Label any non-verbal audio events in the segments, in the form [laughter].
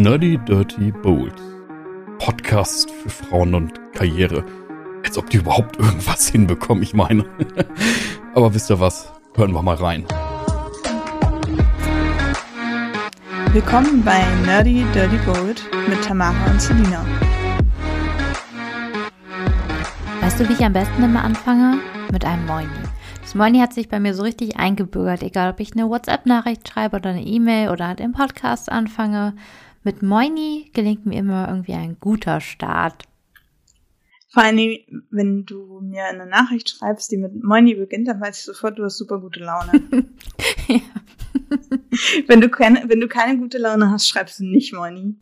Nerdy Dirty Bold. Podcast für Frauen und Karriere. Als ob die überhaupt irgendwas hinbekommen, ich meine. [laughs] Aber wisst ihr was? Hören wir mal rein. Willkommen bei Nerdy Dirty Bold mit Tamara und Selina. Weißt du, wie ich am besten immer anfange? Mit einem Moini. Das Moini hat sich bei mir so richtig eingebürgert, egal ob ich eine WhatsApp-Nachricht schreibe oder eine E-Mail oder halt im Podcast anfange. Mit Moini gelingt mir immer irgendwie ein guter Start. Vor allem, wenn du mir eine Nachricht schreibst, die mit Moini beginnt, dann weiß ich sofort, du hast super gute Laune. ja. [laughs] [laughs] wenn, du keine, wenn du keine gute Laune hast, schreibst du nicht Moini.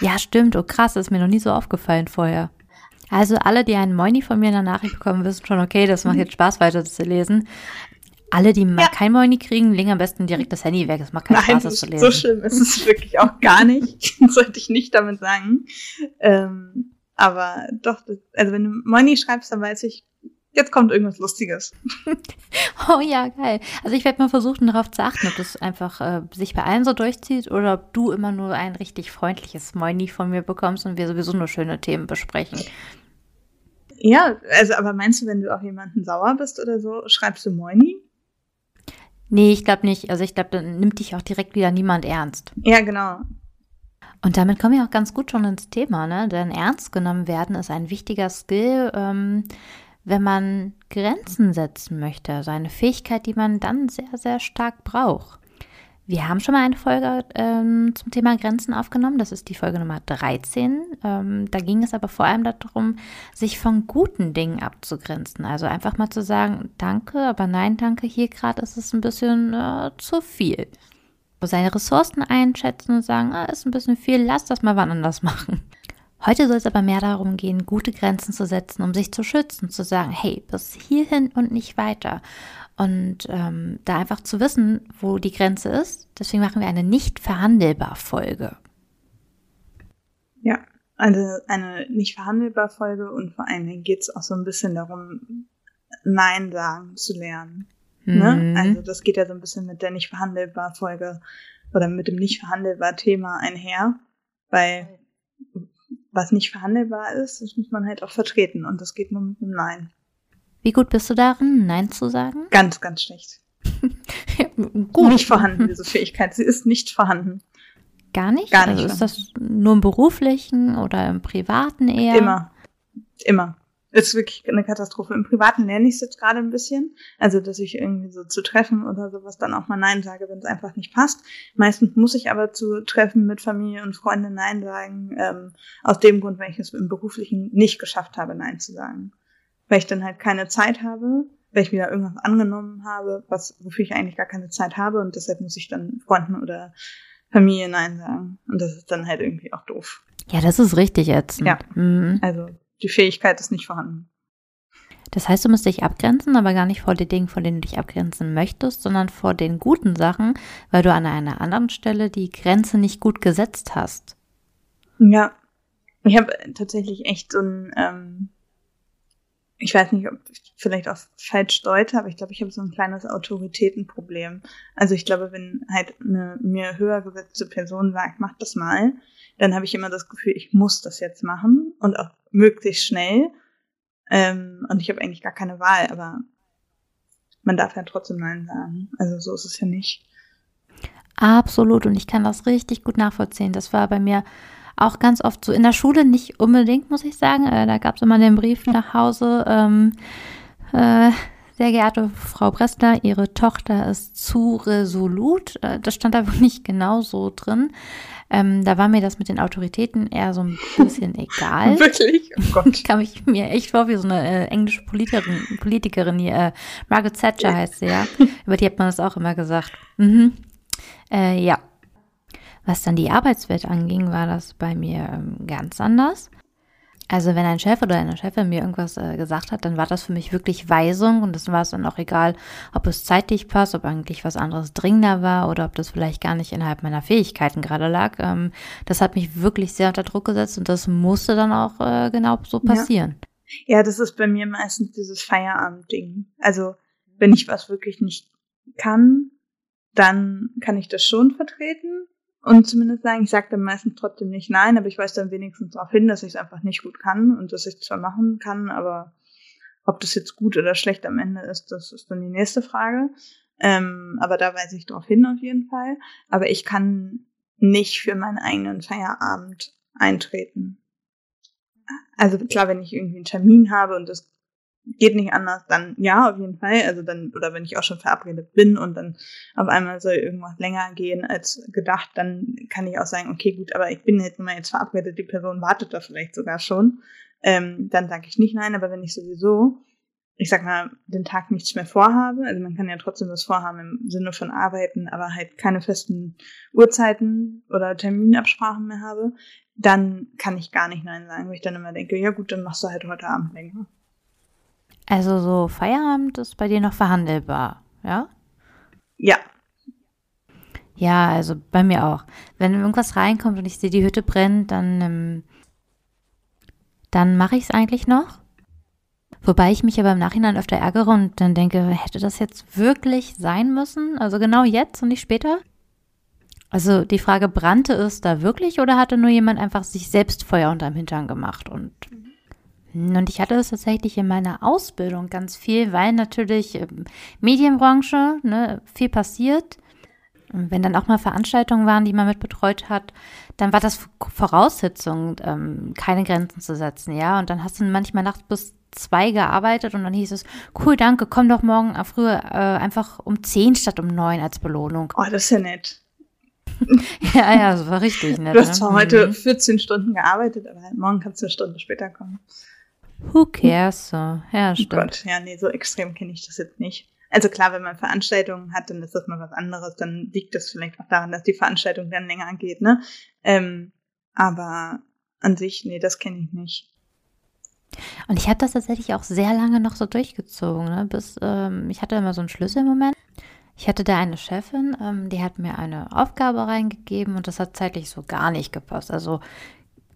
Ja, stimmt. Oh krass, das ist mir noch nie so aufgefallen vorher. Also alle, die einen Moini von mir in der Nachricht bekommen, wissen schon, okay, das macht jetzt Spaß weiter zu lesen. Alle, die mal ja. kein Moini kriegen, legen am besten direkt das Handy weg. Das macht keinen Nein, Spaß, das zu lesen. So schlimm ist es wirklich auch gar nicht. [laughs] sollte ich nicht damit sagen. Ähm, aber doch, also wenn du Moini schreibst, dann weiß ich, jetzt kommt irgendwas Lustiges. [laughs] oh ja, geil. Also ich werde mal versuchen, darauf zu achten, ob das einfach äh, sich bei allen so durchzieht oder ob du immer nur ein richtig freundliches Moini von mir bekommst und wir sowieso nur schöne Themen besprechen. Ja, also aber meinst du, wenn du auf jemanden sauer bist oder so, schreibst du Moini? Nee, ich glaube nicht. Also ich glaube, dann nimmt dich auch direkt wieder niemand ernst. Ja, genau. Und damit kommen wir auch ganz gut schon ins Thema, ne? Denn ernst genommen werden ist ein wichtiger Skill, ähm, wenn man Grenzen setzen möchte. Also eine Fähigkeit, die man dann sehr, sehr stark braucht. Wir haben schon mal eine Folge ähm, zum Thema Grenzen aufgenommen. Das ist die Folge Nummer 13. Ähm, da ging es aber vor allem darum, sich von guten Dingen abzugrenzen. Also einfach mal zu sagen, danke, aber nein, danke, hier gerade ist es ein bisschen äh, zu viel. Seine Ressourcen einschätzen und sagen, ah, ist ein bisschen viel, lass das mal wann anders machen. Heute soll es aber mehr darum gehen, gute Grenzen zu setzen, um sich zu schützen, zu sagen, hey, bis hierhin und nicht weiter. Und ähm, da einfach zu wissen, wo die Grenze ist. Deswegen machen wir eine nicht verhandelbar Folge. Ja, also eine nicht verhandelbar Folge und vor allen Dingen geht es auch so ein bisschen darum, Nein sagen zu lernen. Ne? Mhm. Ne? Also das geht ja so ein bisschen mit der nicht verhandelbar Folge oder mit dem nicht verhandelbar Thema einher, weil was nicht verhandelbar ist, das muss man halt auch vertreten und das geht nur mit einem Nein. Wie gut bist du darin, Nein zu sagen? Ganz, ganz schlecht. ja, [laughs] gut. Nicht vorhanden, diese Fähigkeit. Sie ist nicht vorhanden. Gar nicht? Gar nicht. Also ist das nur im beruflichen oder im privaten eher? Immer. Immer. Ist wirklich eine Katastrophe. Im Privaten lerne ich es jetzt gerade ein bisschen. Also, dass ich irgendwie so zu Treffen oder sowas dann auch mal Nein sage, wenn es einfach nicht passt. Meistens muss ich aber zu Treffen mit Familie und Freunden Nein sagen. Ähm, aus dem Grund, weil ich es im Beruflichen nicht geschafft habe, Nein zu sagen weil ich dann halt keine Zeit habe, weil ich wieder irgendwas angenommen habe, was, wofür ich eigentlich gar keine Zeit habe und deshalb muss ich dann Freunden oder Familie Nein sagen. Und das ist dann halt irgendwie auch doof. Ja, das ist richtig jetzt. Ja. Mhm. Also die Fähigkeit ist nicht vorhanden. Das heißt, du musst dich abgrenzen, aber gar nicht vor den Dingen, vor denen du dich abgrenzen möchtest, sondern vor den guten Sachen, weil du an einer anderen Stelle die Grenze nicht gut gesetzt hast. Ja, ich habe tatsächlich echt so ein ähm, ich weiß nicht, ob ich vielleicht auch falsch deute, aber ich glaube, ich habe so ein kleines Autoritätenproblem. Also ich glaube, wenn halt eine mir höher gesetzte Person sagt, mach das mal, dann habe ich immer das Gefühl, ich muss das jetzt machen und auch möglichst schnell. Ähm, und ich habe eigentlich gar keine Wahl, aber man darf ja trotzdem Nein sagen. Also so ist es ja nicht. Absolut. Und ich kann das richtig gut nachvollziehen. Das war bei mir auch ganz oft so in der Schule, nicht unbedingt, muss ich sagen. Äh, da gab es immer den Brief nach Hause. Ähm, äh, sehr geehrte Frau Bressler, Ihre Tochter ist zu resolut. Äh, das stand aber [laughs] nicht genau so drin. Ähm, da war mir das mit den Autoritäten eher so ein bisschen [laughs] egal. Wirklich? Oh [laughs] Gott. Kam ich mir echt vor wie so eine äh, englische Politikerin, Politikerin hier. Äh, Margaret Thatcher heißt sie ja. Über die hat man das auch immer gesagt. Mhm. Äh, ja, was dann die Arbeitswelt anging, war das bei mir ähm, ganz anders. Also wenn ein Chef oder eine Chefin mir irgendwas äh, gesagt hat, dann war das für mich wirklich Weisung und das war es dann auch egal, ob es zeitlich passt, ob eigentlich was anderes dringender war oder ob das vielleicht gar nicht innerhalb meiner Fähigkeiten gerade lag. Ähm, das hat mich wirklich sehr unter Druck gesetzt und das musste dann auch äh, genau so passieren. Ja. ja, das ist bei mir meistens dieses Feierabend-Ding. Also wenn ich was wirklich nicht kann, dann kann ich das schon vertreten und zumindest sagen, ich sage dann meistens trotzdem nicht nein, aber ich weiß dann wenigstens darauf hin, dass ich es einfach nicht gut kann und dass ich es zwar machen kann, aber ob das jetzt gut oder schlecht am Ende ist, das ist dann die nächste Frage. Ähm, aber da weise ich darauf hin auf jeden Fall. Aber ich kann nicht für meinen eigenen Feierabend eintreten. Also klar, wenn ich irgendwie einen Termin habe und das geht nicht anders, dann ja, auf jeden Fall. Also dann, oder wenn ich auch schon verabredet bin und dann auf einmal soll irgendwas länger gehen als gedacht, dann kann ich auch sagen, okay, gut, aber ich bin jetzt immer jetzt verabredet, die Person wartet da vielleicht sogar schon. Ähm, dann sage ich nicht nein, aber wenn ich sowieso ich sag mal, den Tag nichts mehr vorhabe, also man kann ja trotzdem was vorhaben im Sinne von arbeiten, aber halt keine festen Uhrzeiten oder Terminabsprachen mehr habe, dann kann ich gar nicht Nein sagen, weil ich dann immer denke, ja gut, dann machst du halt heute Abend länger. Also so Feierabend ist bei dir noch verhandelbar, ja? Ja. Ja, also bei mir auch. Wenn irgendwas reinkommt und ich sehe, die Hütte brennt, dann, ähm, dann mache ich es eigentlich noch. Wobei ich mich aber im Nachhinein öfter ärgere und dann denke, hätte das jetzt wirklich sein müssen? Also genau jetzt und nicht später? Also die Frage, brannte es da wirklich oder hatte nur jemand einfach sich selbst Feuer unterm Hintern gemacht? Und, mhm. Und ich hatte es tatsächlich in meiner Ausbildung ganz viel, weil natürlich ähm, Medienbranche, ne, viel passiert. Und wenn dann auch mal Veranstaltungen waren, die man mit betreut hat, dann war das Voraussetzung, ähm, keine Grenzen zu setzen, ja. Und dann hast du manchmal nachts bis zwei gearbeitet und dann hieß es, cool, danke, komm doch morgen früher äh, einfach um zehn statt um neun als Belohnung. Oh, das ist ja nett. [laughs] ja, ja, das war richtig [laughs] nett. Du hast ne? zwar ne? heute 14 mhm. Stunden gearbeitet, aber halt morgen kannst du eine Stunde später kommen. Who cares? So. Ja, stimmt. Oh Gott, ja, nee, so extrem kenne ich das jetzt nicht. Also klar, wenn man Veranstaltungen hat, dann ist das mal was anderes. Dann liegt das vielleicht auch daran, dass die Veranstaltung dann länger geht, ne? Ähm, aber an sich, nee, das kenne ich nicht. Und ich habe das tatsächlich auch sehr lange noch so durchgezogen, ne? bis ähm, ich hatte immer so einen Schlüsselmoment. Ich hatte da eine Chefin, ähm, die hat mir eine Aufgabe reingegeben und das hat zeitlich so gar nicht gepasst. Also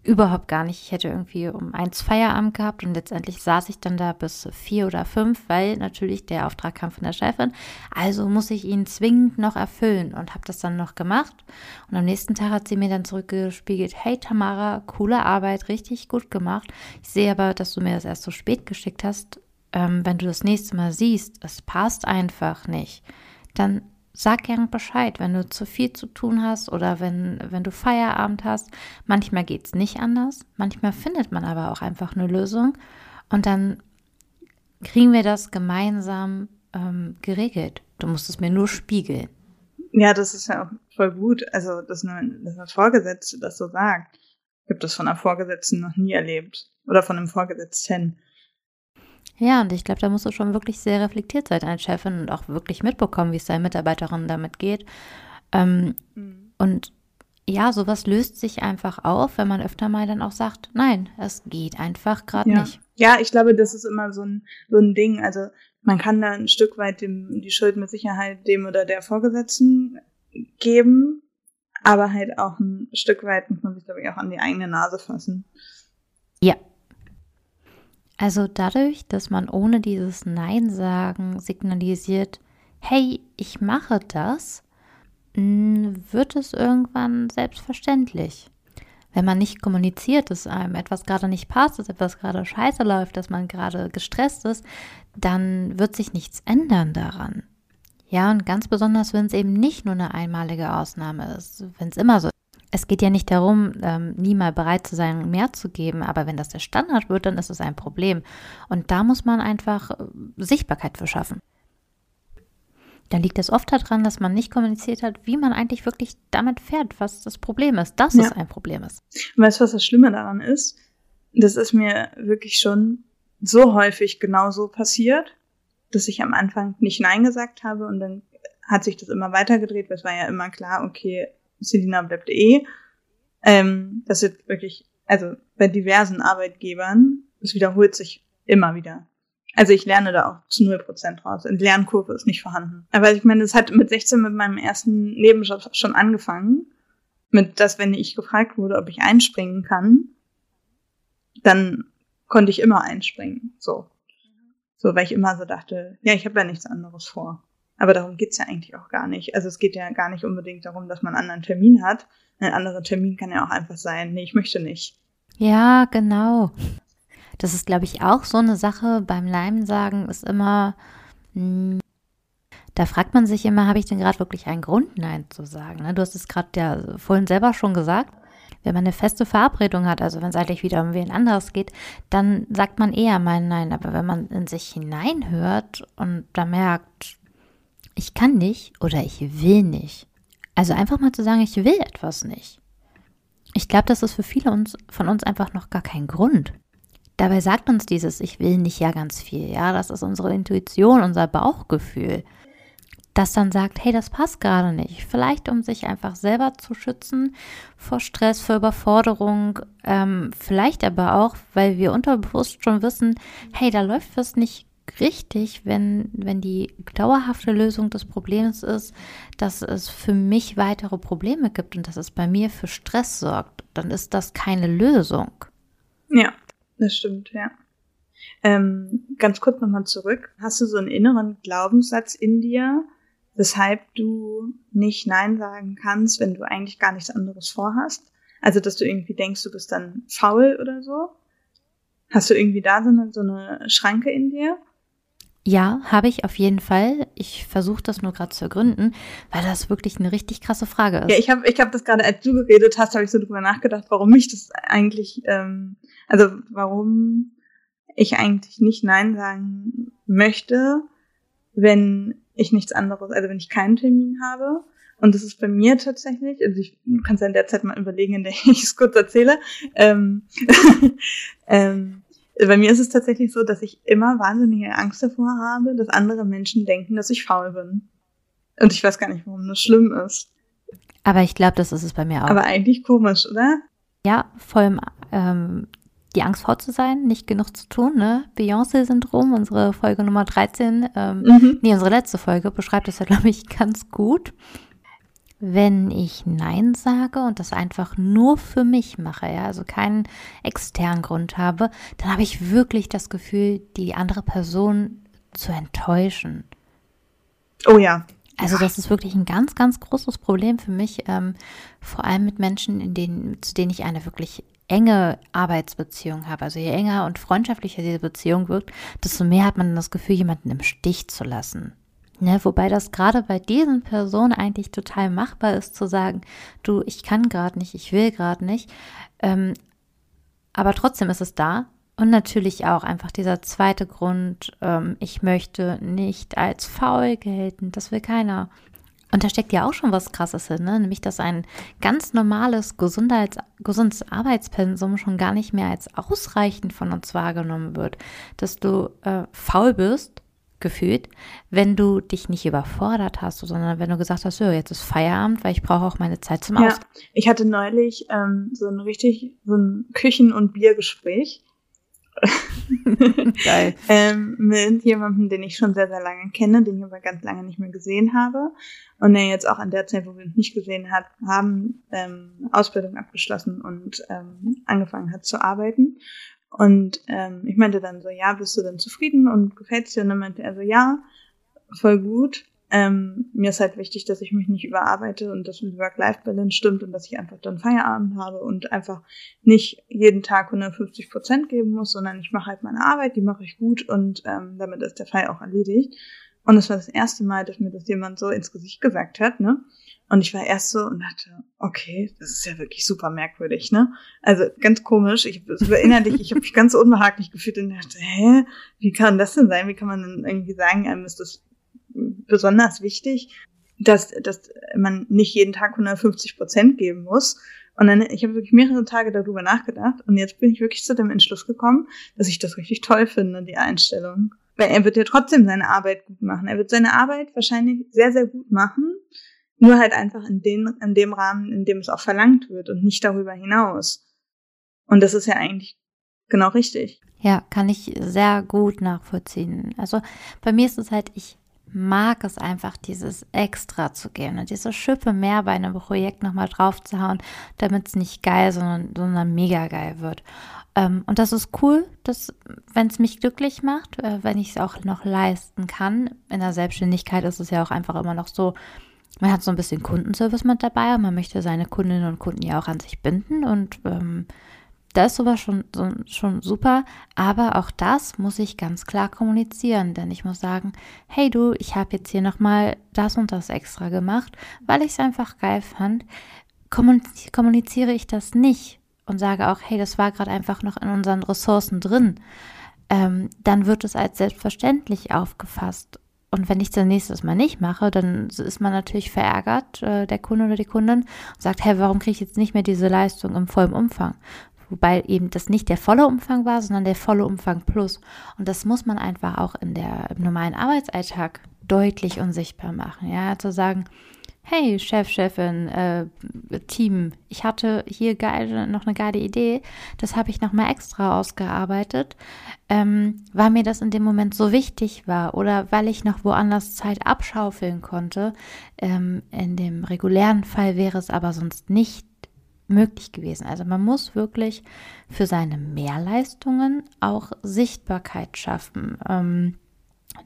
Überhaupt gar nicht. Ich hätte irgendwie um eins Feierabend gehabt und letztendlich saß ich dann da bis vier oder fünf, weil natürlich der Auftrag kam von der Chefin. Also muss ich ihn zwingend noch erfüllen und habe das dann noch gemacht. Und am nächsten Tag hat sie mir dann zurückgespiegelt, hey Tamara, coole Arbeit, richtig gut gemacht. Ich sehe aber, dass du mir das erst so spät geschickt hast. Ähm, wenn du das nächste Mal siehst, es passt einfach nicht, dann sag gern Bescheid, wenn du zu viel zu tun hast oder wenn, wenn du Feierabend hast. Manchmal geht es nicht anders, manchmal findet man aber auch einfach eine Lösung und dann kriegen wir das gemeinsam ähm, geregelt. Du musst es mir nur spiegeln. Ja, das ist ja auch voll gut. Also, dass eine, dass eine Vorgesetzte das so sagt, gibt es von einer Vorgesetzten noch nie erlebt. Oder von einem Vorgesetzten. Ja, und ich glaube, da musst du schon wirklich sehr reflektiert sein als Chefin und auch wirklich mitbekommen, wie es deinen Mitarbeiterinnen damit geht. Ähm, mhm. Und ja, sowas löst sich einfach auf, wenn man öfter mal dann auch sagt, nein, es geht einfach gerade ja. nicht. Ja, ich glaube, das ist immer so ein, so ein Ding. Also man kann da ein Stück weit dem, die Schuld mit Sicherheit dem oder der Vorgesetzten geben, aber halt auch ein Stück weit muss man sich, glaube ich, auch an die eigene Nase fassen. Ja, also dadurch, dass man ohne dieses Nein sagen signalisiert, hey, ich mache das, mm, wird es irgendwann selbstverständlich. Wenn man nicht kommuniziert, dass einem etwas gerade nicht passt, dass etwas gerade scheiße läuft, dass man gerade gestresst ist, dann wird sich nichts ändern daran. Ja, und ganz besonders, wenn es eben nicht nur eine einmalige Ausnahme ist, wenn es immer so es geht ja nicht darum, ähm, nie mal bereit zu sein, mehr zu geben, aber wenn das der Standard wird, dann ist es ein Problem. Und da muss man einfach äh, Sichtbarkeit für schaffen. Da liegt es oft daran, dass man nicht kommuniziert hat, wie man eigentlich wirklich damit fährt, was das Problem ist, dass ja. es ein Problem ist. weißt du, was das Schlimme daran ist? Das ist mir wirklich schon so häufig genauso passiert, dass ich am Anfang nicht Nein gesagt habe und dann hat sich das immer weitergedreht, weil es war ja immer klar, okay, Selina bleibt eh. Ähm, das wird wirklich, also bei diversen Arbeitgebern, es wiederholt sich immer wieder. Also ich lerne da auch zu null Prozent raus. Eine Lernkurve ist nicht vorhanden. Aber ich meine, es hat mit 16 mit meinem ersten Nebenjob schon angefangen. Mit dass, wenn ich gefragt wurde, ob ich einspringen kann, dann konnte ich immer einspringen. So. So, weil ich immer so dachte, ja, ich habe ja nichts anderes vor. Aber darum geht's ja eigentlich auch gar nicht. Also es geht ja gar nicht unbedingt darum, dass man einen anderen Termin hat. Ein anderer Termin kann ja auch einfach sein, nee, ich möchte nicht. Ja, genau. Das ist, glaube ich, auch so eine Sache beim Nein sagen, ist immer, mh, hm, da fragt man sich immer, habe ich denn gerade wirklich einen Grund, Nein zu sagen? Ne? Du hast es gerade ja vorhin selber schon gesagt. Wenn man eine feste Verabredung hat, also wenn es eigentlich wieder um wen anderes geht, dann sagt man eher mal Nein. Aber wenn man in sich hineinhört und da merkt, ich kann nicht oder ich will nicht. Also einfach mal zu sagen, ich will etwas nicht. Ich glaube, das ist für viele uns, von uns einfach noch gar kein Grund. Dabei sagt uns dieses Ich will nicht ja ganz viel. Ja, das ist unsere Intuition, unser Bauchgefühl das dann sagt, hey, das passt gerade nicht. Vielleicht um sich einfach selber zu schützen vor Stress, vor Überforderung, ähm, vielleicht aber auch, weil wir unterbewusst schon wissen, hey, da läuft was nicht richtig, wenn, wenn die dauerhafte Lösung des Problems ist, dass es für mich weitere Probleme gibt und dass es bei mir für Stress sorgt, dann ist das keine Lösung. Ja, das stimmt, ja. Ähm, ganz kurz nochmal zurück. Hast du so einen inneren Glaubenssatz in dir, weshalb du nicht Nein sagen kannst, wenn du eigentlich gar nichts anderes vorhast. Also, dass du irgendwie denkst, du bist dann faul oder so. Hast du irgendwie da so eine, so eine Schranke in dir? Ja, habe ich auf jeden Fall. Ich versuche das nur gerade zu ergründen, weil das wirklich eine richtig krasse Frage ist. Ja, ich habe ich hab das gerade, als du geredet hast, habe ich so drüber nachgedacht, warum ich das eigentlich, ähm, also warum ich eigentlich nicht Nein sagen möchte, wenn ich nichts anderes, also wenn ich keinen Termin habe. Und das ist bei mir tatsächlich, also ich kann es ja in der Zeit mal überlegen, in der [laughs] ich es kurz erzähle. Ähm, [laughs] ähm, bei mir ist es tatsächlich so, dass ich immer wahnsinnige Angst davor habe, dass andere Menschen denken, dass ich faul bin. Und ich weiß gar nicht, warum das schlimm ist. Aber ich glaube, das ist es bei mir auch. Aber eigentlich komisch, oder? Ja, vor allem ähm, die Angst faul zu sein, nicht genug zu tun, ne? Beyoncé-Syndrom, unsere Folge Nummer 13, ähm, mhm. nee, unsere letzte Folge beschreibt das ja, glaube ich, [laughs] ganz gut. Wenn ich Nein sage und das einfach nur für mich mache, ja, also keinen externen Grund habe, dann habe ich wirklich das Gefühl, die andere Person zu enttäuschen. Oh ja. Also das ist wirklich ein ganz, ganz großes Problem für mich, ähm, vor allem mit Menschen, in denen, zu denen ich eine wirklich enge Arbeitsbeziehung habe, also je enger und freundschaftlicher diese Beziehung wirkt, desto mehr hat man das Gefühl, jemanden im Stich zu lassen. Ne, wobei das gerade bei diesen Personen eigentlich total machbar ist, zu sagen, du, ich kann gerade nicht, ich will gerade nicht. Ähm, aber trotzdem ist es da. Und natürlich auch einfach dieser zweite Grund, ähm, ich möchte nicht als faul gelten, das will keiner. Und da steckt ja auch schon was Krasses hin, ne? nämlich dass ein ganz normales, Gesundheits gesundes Arbeitspensum schon gar nicht mehr als ausreichend von uns wahrgenommen wird. Dass du äh, faul bist, gefühlt, wenn du dich nicht überfordert hast, sondern wenn du gesagt hast, so, jetzt ist Feierabend, weil ich brauche auch meine Zeit zum Aus. Ja, ich hatte neulich ähm, so ein richtig, so ein Küchen- und Biergespräch [laughs] Geil. [laughs] ähm, mit jemandem, den ich schon sehr, sehr lange kenne, den ich aber ganz lange nicht mehr gesehen habe. Und der jetzt auch an der Zeit, wo wir uns nicht gesehen hat, haben, ähm, Ausbildung abgeschlossen und ähm, angefangen hat zu arbeiten. Und ähm, ich meinte dann so, ja, bist du denn zufrieden und gefällt es dir? Und dann meinte er so, ja, voll gut. Ähm, mir ist halt wichtig, dass ich mich nicht überarbeite und dass die Work-Life-Balance stimmt und dass ich einfach dann Feierabend habe und einfach nicht jeden Tag 150 Prozent geben muss, sondern ich mache halt meine Arbeit, die mache ich gut und ähm, damit ist der Fall auch erledigt. Und es war das erste Mal, dass mir das jemand so ins Gesicht gesagt hat, ne? Und ich war erst so und dachte, okay, das ist ja wirklich super merkwürdig, ne? Also ganz komisch. Ich innerlich, ich habe mich ganz unbehaglich gefühlt und dachte, hä, wie kann das denn sein? Wie kann man denn irgendwie sagen, einem ist das besonders wichtig, dass, dass man nicht jeden Tag 150 Prozent geben muss. Und dann, ich habe wirklich mehrere Tage darüber nachgedacht und jetzt bin ich wirklich zu dem Entschluss gekommen, dass ich das richtig toll finde, die Einstellung. Weil er wird ja trotzdem seine Arbeit gut machen. Er wird seine Arbeit wahrscheinlich sehr, sehr gut machen, nur halt einfach in, den, in dem Rahmen, in dem es auch verlangt wird und nicht darüber hinaus. Und das ist ja eigentlich genau richtig. Ja, kann ich sehr gut nachvollziehen. Also bei mir ist es halt, ich mag es einfach, dieses Extra zu geben und diese Schippe mehr bei einem Projekt nochmal drauf zu hauen, damit es nicht geil, sondern, sondern mega geil wird. Ähm, und das ist cool, wenn es mich glücklich macht, äh, wenn ich es auch noch leisten kann. In der Selbstständigkeit ist es ja auch einfach immer noch so, man hat so ein bisschen Kundenservice mit dabei und man möchte seine Kundinnen und Kunden ja auch an sich binden und ähm, da ist sowas schon, so, schon super, aber auch das muss ich ganz klar kommunizieren, denn ich muss sagen, hey du, ich habe jetzt hier nochmal das und das extra gemacht, weil ich es einfach geil fand. Kommuniziere ich das nicht und sage auch, hey, das war gerade einfach noch in unseren Ressourcen drin, ähm, dann wird es als selbstverständlich aufgefasst. Und wenn ich dann nächstes Mal nicht mache, dann ist man natürlich verärgert, äh, der Kunde oder die Kundin, und sagt, hey, warum kriege ich jetzt nicht mehr diese Leistung im vollen Umfang? Wobei eben das nicht der volle Umfang war, sondern der volle Umfang plus. Und das muss man einfach auch in der, im normalen Arbeitsalltag deutlich und sichtbar machen. Ja, zu sagen, hey Chef, Chefin, äh, Team, ich hatte hier geil, noch eine geile Idee, das habe ich nochmal extra ausgearbeitet, ähm, weil mir das in dem Moment so wichtig war oder weil ich noch woanders Zeit abschaufeln konnte. Ähm, in dem regulären Fall wäre es aber sonst nicht möglich gewesen. Also man muss wirklich für seine Mehrleistungen auch Sichtbarkeit schaffen. Ähm,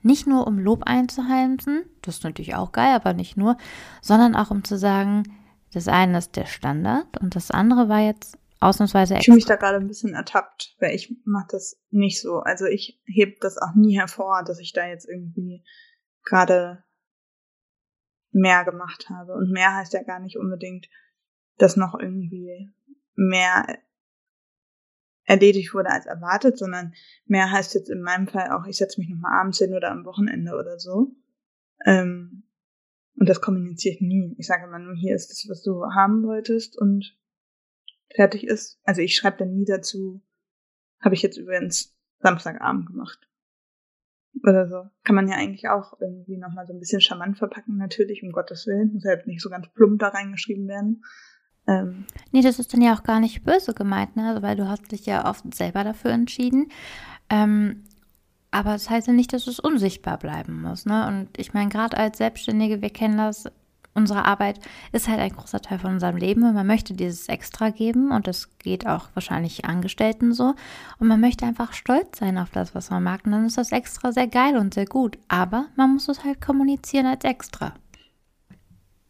nicht nur um Lob einzuheimsen, das ist natürlich auch geil, aber nicht nur, sondern auch um zu sagen, das eine ist der Standard und das andere war jetzt ausnahmsweise extra. Ich fühle mich da gerade ein bisschen ertappt, weil ich mache das nicht so. Also ich hebe das auch nie hervor, dass ich da jetzt irgendwie gerade mehr gemacht habe. Und mehr heißt ja gar nicht unbedingt dass noch irgendwie mehr erledigt wurde als erwartet, sondern mehr heißt jetzt in meinem Fall auch, ich setze mich nochmal abends hin oder am Wochenende oder so. Ähm, und das kommuniziere ich nie. Ich sage immer nur, hier ist das, was du haben wolltest und fertig ist. Also ich schreibe dann nie dazu, habe ich jetzt übrigens Samstagabend gemacht. Oder so. Kann man ja eigentlich auch irgendwie nochmal so ein bisschen charmant verpacken, natürlich, um Gottes Willen. Muss halt nicht so ganz plump da reingeschrieben werden. Ähm, nee, das ist dann ja auch gar nicht böse gemeint, ne? Also, weil du hast dich ja oft selber dafür entschieden. Ähm, aber das heißt ja nicht, dass es unsichtbar bleiben muss. Ne? Und ich meine, gerade als Selbstständige, wir kennen das, unsere Arbeit ist halt ein großer Teil von unserem Leben und man möchte dieses Extra geben und das geht auch wahrscheinlich Angestellten so. Und man möchte einfach stolz sein auf das, was man mag. Und dann ist das Extra sehr geil und sehr gut. Aber man muss es halt kommunizieren als Extra.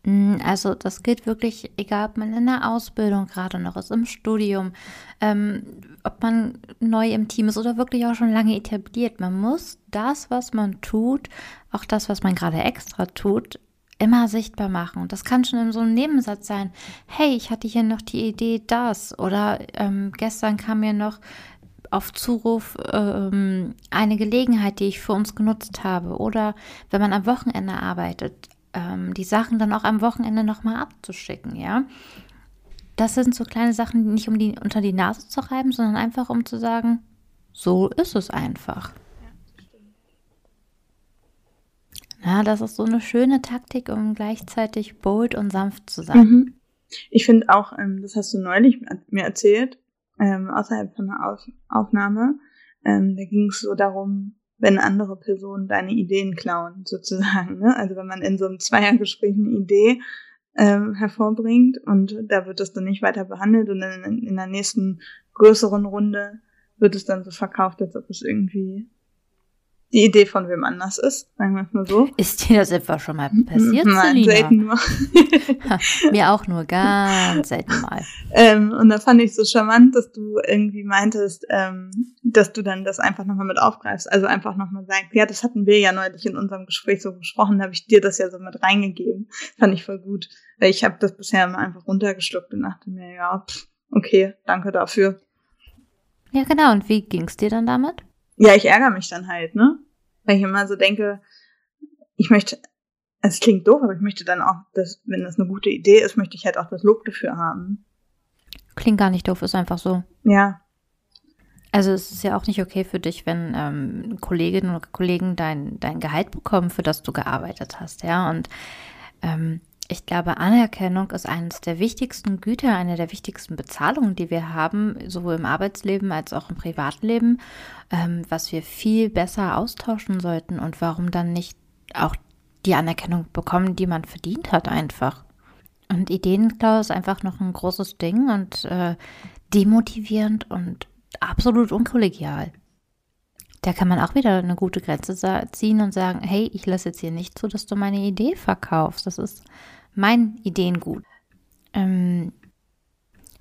Mm, also das gilt wirklich, egal ob man in der Ausbildung gerade noch ist, im Studium, ähm, ob man neu im Team ist oder wirklich auch schon lange etabliert. Man muss das, was man tut, auch das, was man gerade extra tut, immer sichtbar machen. Und das kann schon in so einem Nebensatz sein. Hey, ich hatte hier noch die Idee, das. Oder ähm, gestern kam mir noch auf Zuruf ähm, eine Gelegenheit, die ich für uns genutzt habe. Oder wenn man am Wochenende arbeitet, ähm, die Sachen dann auch am Wochenende nochmal abzuschicken, ja. Das sind so kleine Sachen, nicht um die unter die Nase zu reiben, sondern einfach um zu sagen, so ist es einfach. Ja, das ist so eine schöne Taktik, um gleichzeitig bold und sanft zu sein. Mhm. Ich finde auch, ähm, das hast du neulich mir erzählt, ähm, außerhalb von einer Auf Aufnahme, ähm, da ging es so darum, wenn andere Personen deine Ideen klauen, sozusagen. Ne? Also wenn man in so einem Zweiergespräch eine Idee ähm, hervorbringt und da wird das dann nicht weiter behandelt und in, in der nächsten größeren Runde wird es dann so verkauft, als ob es irgendwie die Idee von wem anders ist, sagen wir es mal so. Ist dir das etwa schon mal [laughs] passiert, Nein, Selina? selten nur. [laughs] Mir auch nur ganz selten mal. Ähm, und da fand ich so charmant, dass du irgendwie meintest, ähm, dass du dann das einfach nochmal mit aufgreifst. Also einfach nochmal sagst, ja, das hatten wir ja neulich in unserem Gespräch so besprochen, da habe ich dir das ja so mit reingegeben. Fand ich voll gut. Weil ich habe das bisher immer einfach runtergeschluckt und dachte mir, ja, pff, okay, danke dafür. Ja, genau. Und wie ging's dir dann damit? Ja, ich ärgere mich dann halt, ne? Weil ich immer so denke, ich möchte, es klingt doof, aber ich möchte dann auch, dass, wenn das eine gute Idee ist, möchte ich halt auch das Lob dafür haben. Klingt gar nicht doof, ist einfach so. Ja. Also es ist ja auch nicht okay für dich, wenn ähm, Kolleginnen oder Kollegen dein, dein Gehalt bekommen, für das du gearbeitet hast, ja. Und ähm, ich glaube, Anerkennung ist eines der wichtigsten Güter, eine der wichtigsten Bezahlungen, die wir haben, sowohl im Arbeitsleben als auch im Privatleben, ähm, was wir viel besser austauschen sollten und warum dann nicht auch die Anerkennung bekommen, die man verdient hat einfach. Und Ideenklau ist einfach noch ein großes Ding und äh, demotivierend und absolut unkollegial. Da kann man auch wieder eine gute Grenze ziehen und sagen, hey, ich lasse jetzt hier nicht zu, dass du meine Idee verkaufst. Das ist mein Ideengut. Ähm,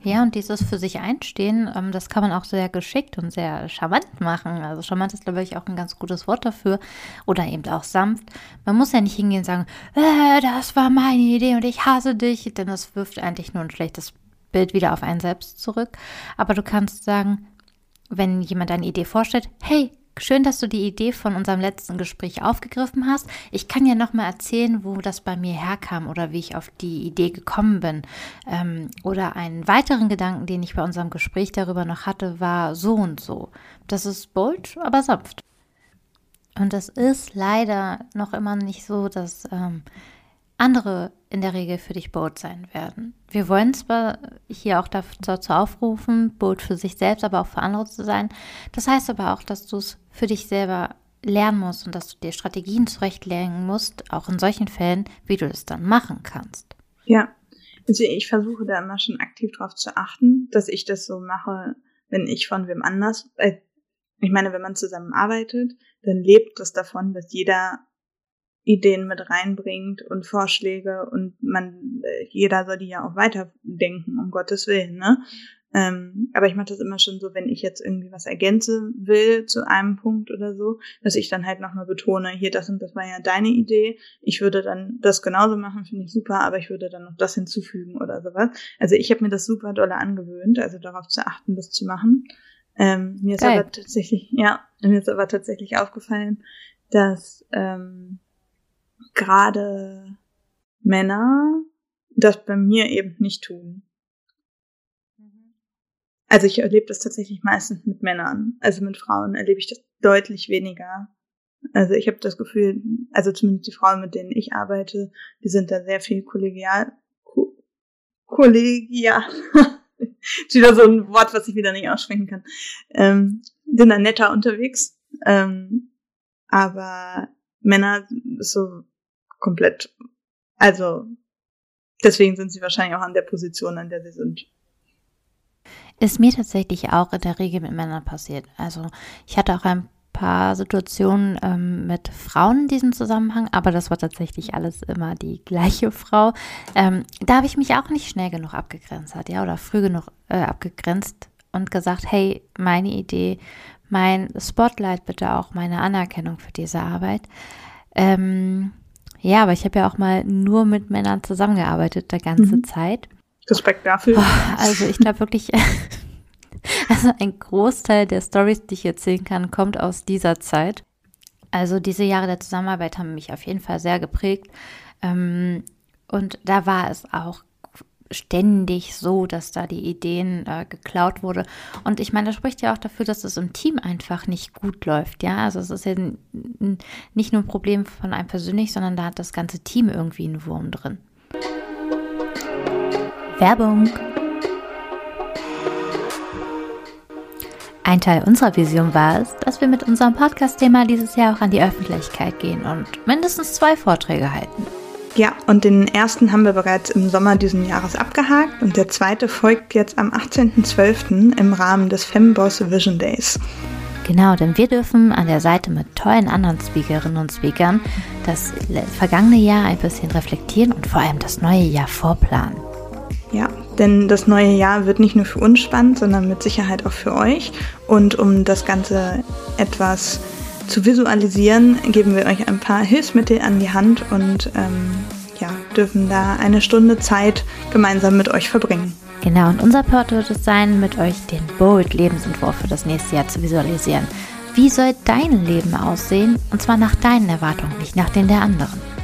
ja, und dieses für sich einstehen, ähm, das kann man auch sehr geschickt und sehr charmant machen. Also charmant ist, glaube ich, auch ein ganz gutes Wort dafür. Oder eben auch sanft. Man muss ja nicht hingehen und sagen, äh, das war meine Idee und ich hasse dich, denn das wirft eigentlich nur ein schlechtes Bild wieder auf einen selbst zurück. Aber du kannst sagen, wenn jemand eine Idee vorstellt, hey, Schön, dass du die Idee von unserem letzten Gespräch aufgegriffen hast. Ich kann ja noch mal erzählen, wo das bei mir herkam oder wie ich auf die Idee gekommen bin. Ähm, oder einen weiteren Gedanken, den ich bei unserem Gespräch darüber noch hatte, war so und so. Das ist bold, aber sanft. Und es ist leider noch immer nicht so, dass ähm, andere in der Regel für dich bold sein werden. Wir wollen zwar hier auch dazu aufrufen, bold für sich selbst, aber auch für andere zu sein. Das heißt aber auch, dass du es für dich selber lernen musst und dass du dir Strategien zurechtlegen musst, auch in solchen Fällen, wie du es dann machen kannst. Ja, also ich versuche da immer schon aktiv darauf zu achten, dass ich das so mache, wenn ich von wem anders, äh, ich meine, wenn man zusammenarbeitet, dann lebt das davon, dass jeder Ideen mit reinbringt und Vorschläge und man, äh, jeder soll die ja auch weiterdenken, um Gottes Willen, ne? Ähm, aber ich mache das immer schon so, wenn ich jetzt irgendwie was ergänzen will zu einem Punkt oder so, dass ich dann halt nochmal betone, hier das und das war ja deine Idee. Ich würde dann das genauso machen, finde ich super, aber ich würde dann noch das hinzufügen oder sowas. Also ich habe mir das super dolle angewöhnt, also darauf zu achten, das zu machen. Ähm, mir ist Geil. aber tatsächlich, ja, mir ist aber tatsächlich aufgefallen, dass ähm, gerade Männer das bei mir eben nicht tun. Also ich erlebe das tatsächlich meistens mit Männern. Also mit Frauen erlebe ich das deutlich weniger. Also ich habe das Gefühl, also zumindest die Frauen, mit denen ich arbeite, die sind da sehr viel kollegial, ko kollegial, ist [laughs] wieder so ein Wort, was ich wieder nicht aussprechen kann, ähm, sind da netter unterwegs. Ähm, aber Männer so komplett, also deswegen sind sie wahrscheinlich auch an der Position, an der sie sind. Ist mir tatsächlich auch in der Regel mit Männern passiert. Also ich hatte auch ein paar Situationen ähm, mit Frauen in diesem Zusammenhang, aber das war tatsächlich alles immer die [laughs] gleiche Frau. Ähm, da habe ich mich auch nicht schnell genug abgegrenzt hat, ja, oder früh genug äh, abgegrenzt und gesagt, hey, meine Idee, mein Spotlight bitte auch, meine Anerkennung für diese Arbeit. Ähm, ja, aber ich habe ja auch mal nur mit Männern zusammengearbeitet, der ganze mhm. Zeit. Respekt dafür. Also ich glaube wirklich, [laughs] also ein Großteil der Stories, die ich erzählen kann, kommt aus dieser Zeit. Also diese Jahre der Zusammenarbeit haben mich auf jeden Fall sehr geprägt. Ähm, und da war es auch ständig so, dass da die Ideen äh, geklaut wurde. Und ich meine, das spricht ja auch dafür, dass es im Team einfach nicht gut läuft. Ja, also es ist ja nicht nur ein Problem von einem persönlich, sondern da hat das ganze Team irgendwie einen Wurm drin. Werbung. Ein Teil unserer Vision war es, dass wir mit unserem Podcast-Thema dieses Jahr auch an die Öffentlichkeit gehen und mindestens zwei Vorträge halten. Ja, und den ersten haben wir bereits im Sommer diesen Jahres abgehakt und der zweite folgt jetzt am 18.12. im Rahmen des Femboss Vision Days. Genau, denn wir dürfen an der Seite mit tollen anderen Speakerinnen und Speakern das vergangene Jahr ein bisschen reflektieren und vor allem das neue Jahr vorplanen. Ja, denn das neue Jahr wird nicht nur für uns spannend, sondern mit Sicherheit auch für euch. Und um das Ganze etwas zu visualisieren, geben wir euch ein paar Hilfsmittel an die Hand und ähm, ja, dürfen da eine Stunde Zeit gemeinsam mit euch verbringen. Genau, und unser Part wird es sein, mit euch den Bold-Lebensentwurf für das nächste Jahr zu visualisieren. Wie soll dein Leben aussehen? Und zwar nach deinen Erwartungen, nicht nach denen der anderen.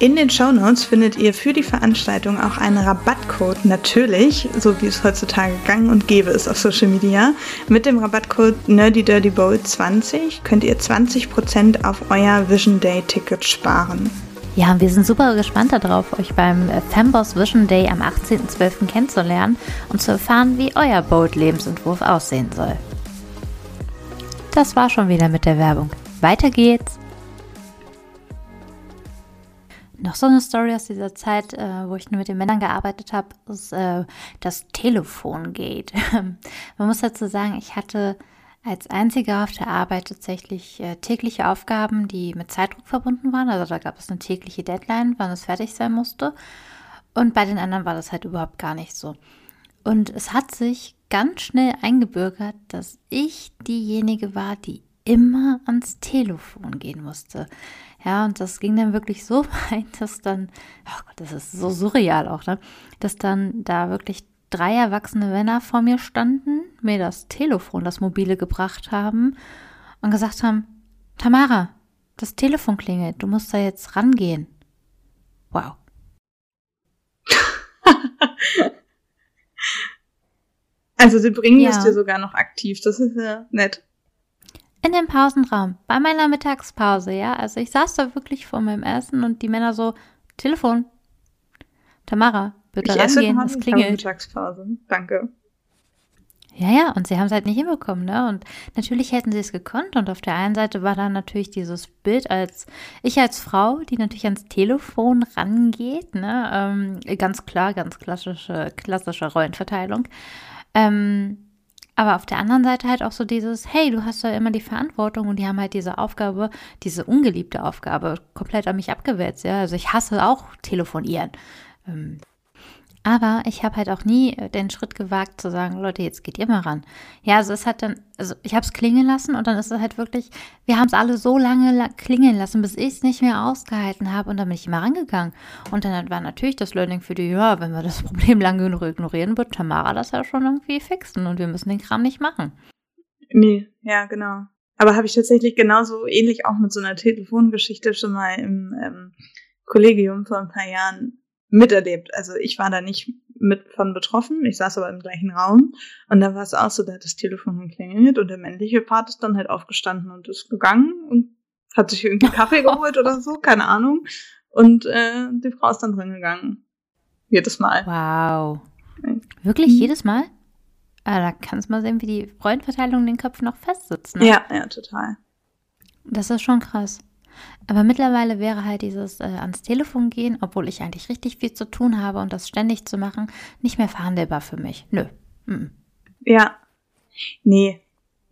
In den Show Notes findet ihr für die Veranstaltung auch einen Rabattcode, natürlich, so wie es heutzutage gang und gäbe ist auf Social Media. Mit dem Rabattcode NerdyDirtyBowl20 könnt ihr 20% auf euer Vision Day Ticket sparen. Ja, wir sind super gespannt darauf, euch beim Femboss Vision Day am 18.12. kennenzulernen und zu erfahren, wie euer Bold-Lebensentwurf aussehen soll. Das war schon wieder mit der Werbung. Weiter geht's! Noch so eine Story aus dieser Zeit, äh, wo ich nur mit den Männern gearbeitet habe, ist äh, das Telefongate. [laughs] Man muss dazu sagen, ich hatte als einziger auf der Arbeit tatsächlich äh, tägliche Aufgaben, die mit Zeitdruck verbunden waren. Also da gab es eine tägliche Deadline, wann es fertig sein musste. Und bei den anderen war das halt überhaupt gar nicht so. Und es hat sich ganz schnell eingebürgert, dass ich diejenige war, die immer ans Telefon gehen musste. Ja, und das ging dann wirklich so [laughs] weit, dass dann, oh Gott, das ist so surreal auch, ne? Dass dann da wirklich drei erwachsene Männer vor mir standen, mir das Telefon, das mobile gebracht haben und gesagt haben, Tamara, das Telefon klingelt, du musst da jetzt rangehen. Wow. [laughs] also sie bringen ja. es dir sogar noch aktiv, das ist ja nett. In dem Pausenraum, bei meiner Mittagspause, ja. Also ich saß da wirklich vor meinem Essen und die Männer so, Telefon. Tamara, bitte ich rangehen, es klingelt. Mittagspause. Danke. Ja, ja, und sie haben es halt nicht hinbekommen, ne? Und natürlich hätten sie es gekonnt. Und auf der einen Seite war dann natürlich dieses Bild als ich als Frau, die natürlich ans Telefon rangeht, ne? Ähm, ganz klar, ganz klassische, klassische Rollenverteilung. Ähm, aber auf der anderen Seite halt auch so dieses, hey, du hast ja immer die Verantwortung und die haben halt diese Aufgabe, diese ungeliebte Aufgabe komplett an mich abgewälzt. Ja, also ich hasse auch telefonieren. Ähm, aber ich habe halt auch nie äh, den Schritt gewagt zu sagen, Leute, jetzt geht ihr mal ran. Ja, also es hat dann, also ich habe es klingeln lassen und dann ist es halt wirklich, wir haben es alle so lange klingeln lassen, bis ich es nicht mehr ausgehalten habe und dann bin ich immer rangegangen. Und dann war natürlich das Learning für die, ja, wenn wir das [laughs] Problem lang genug ignorieren, wird Tamara das ja schon irgendwie fixen und wir müssen den Kram nicht machen. Nee, ja, genau. Aber habe ich tatsächlich genauso ähnlich auch mit so einer Telefongeschichte schon mal im ähm, Kollegium vor ein paar Jahren miterlebt. Also ich war da nicht mit von betroffen, ich saß aber im gleichen Raum und da war es auch so, da hat das Telefon geklingelt und der männliche Part ist dann halt aufgestanden und ist gegangen und hat sich irgendwie [laughs] Kaffee geholt oder so, keine Ahnung. Und äh, die Frau ist dann drin gegangen. Jedes Mal. Wow. Wirklich mhm. jedes Mal? Ah, da kannst du mal sehen, wie die Rollenverteilung in den Köpfen noch festsitzt. Ne? Ja, ja, total. Das ist schon krass. Aber mittlerweile wäre halt dieses äh, ans Telefon gehen, obwohl ich eigentlich richtig viel zu tun habe und das ständig zu machen, nicht mehr verhandelbar für mich. Nö. Mhm. Ja. Nee.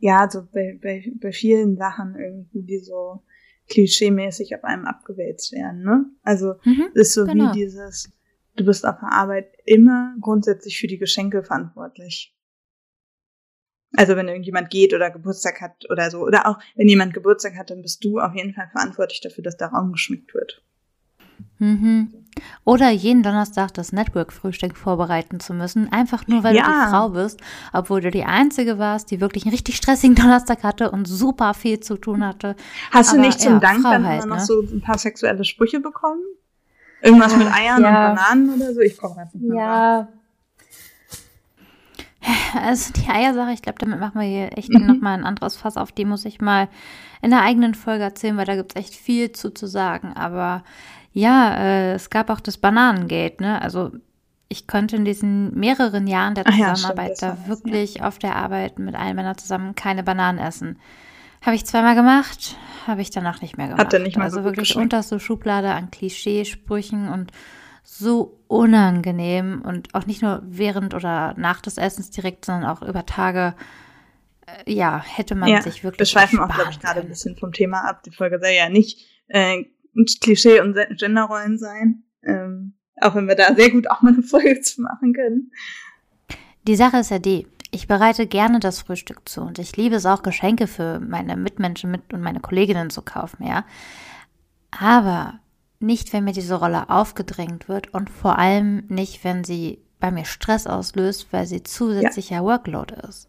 Ja, so bei, bei, bei vielen Sachen irgendwie, die so klischeemäßig auf einem abgewälzt werden, ne? Also, mhm, ist so genau. wie dieses, du bist auf der Arbeit immer grundsätzlich für die Geschenke verantwortlich. Also wenn irgendjemand geht oder Geburtstag hat oder so. Oder auch wenn jemand Geburtstag hat, dann bist du auf jeden Fall verantwortlich dafür, dass der Raum geschmückt wird. Mhm. Oder jeden Donnerstag das Network-Frühstück vorbereiten zu müssen, einfach nur weil ja. du die Frau bist, obwohl du die Einzige warst, die wirklich einen richtig stressigen [laughs] Donnerstag hatte und super viel zu tun hatte. Hast Aber, du nicht zum ja, Dank Frau dann halt, noch ne? so ein paar sexuelle Sprüche bekommen? Irgendwas mit Eiern ja. und Bananen oder so? Ich brauche einfach nicht Ja, also die Eiersache, ich glaube, damit machen wir hier echt mhm. nochmal ein anderes Fass auf. Die muss ich mal in der eigenen Folge erzählen, weil da gibt es echt viel zu, zu sagen. Aber ja, äh, es gab auch das Bananengate, ne? Also ich konnte in diesen mehreren Jahren der Zusammenarbeit ja, stimmt, da wirklich ja. auf der Arbeit mit allen Männern zusammen keine Bananen essen. Habe ich zweimal gemacht, habe ich danach nicht mehr gemacht. Hat er nicht mal Also so wirklich unterste Schublade an Klischeesprüchen und so unangenehm und auch nicht nur während oder nach des Essens direkt, sondern auch über Tage. Äh, ja, hätte man ja, sich wirklich. Wir schweifen auch, glaube ich, gerade ein bisschen vom Thema ab. Die Folge soll ja nicht äh, Klischee und Genderrollen sein. Ähm, auch wenn wir da sehr gut auch mal eine Folge zu machen können. Die Sache ist ja die, ich bereite gerne das Frühstück zu und ich liebe es auch, Geschenke für meine Mitmenschen mit und meine Kolleginnen zu kaufen, ja. Aber nicht, wenn mir diese Rolle aufgedrängt wird und vor allem nicht, wenn sie bei mir Stress auslöst, weil sie zusätzlicher ja. Workload ist.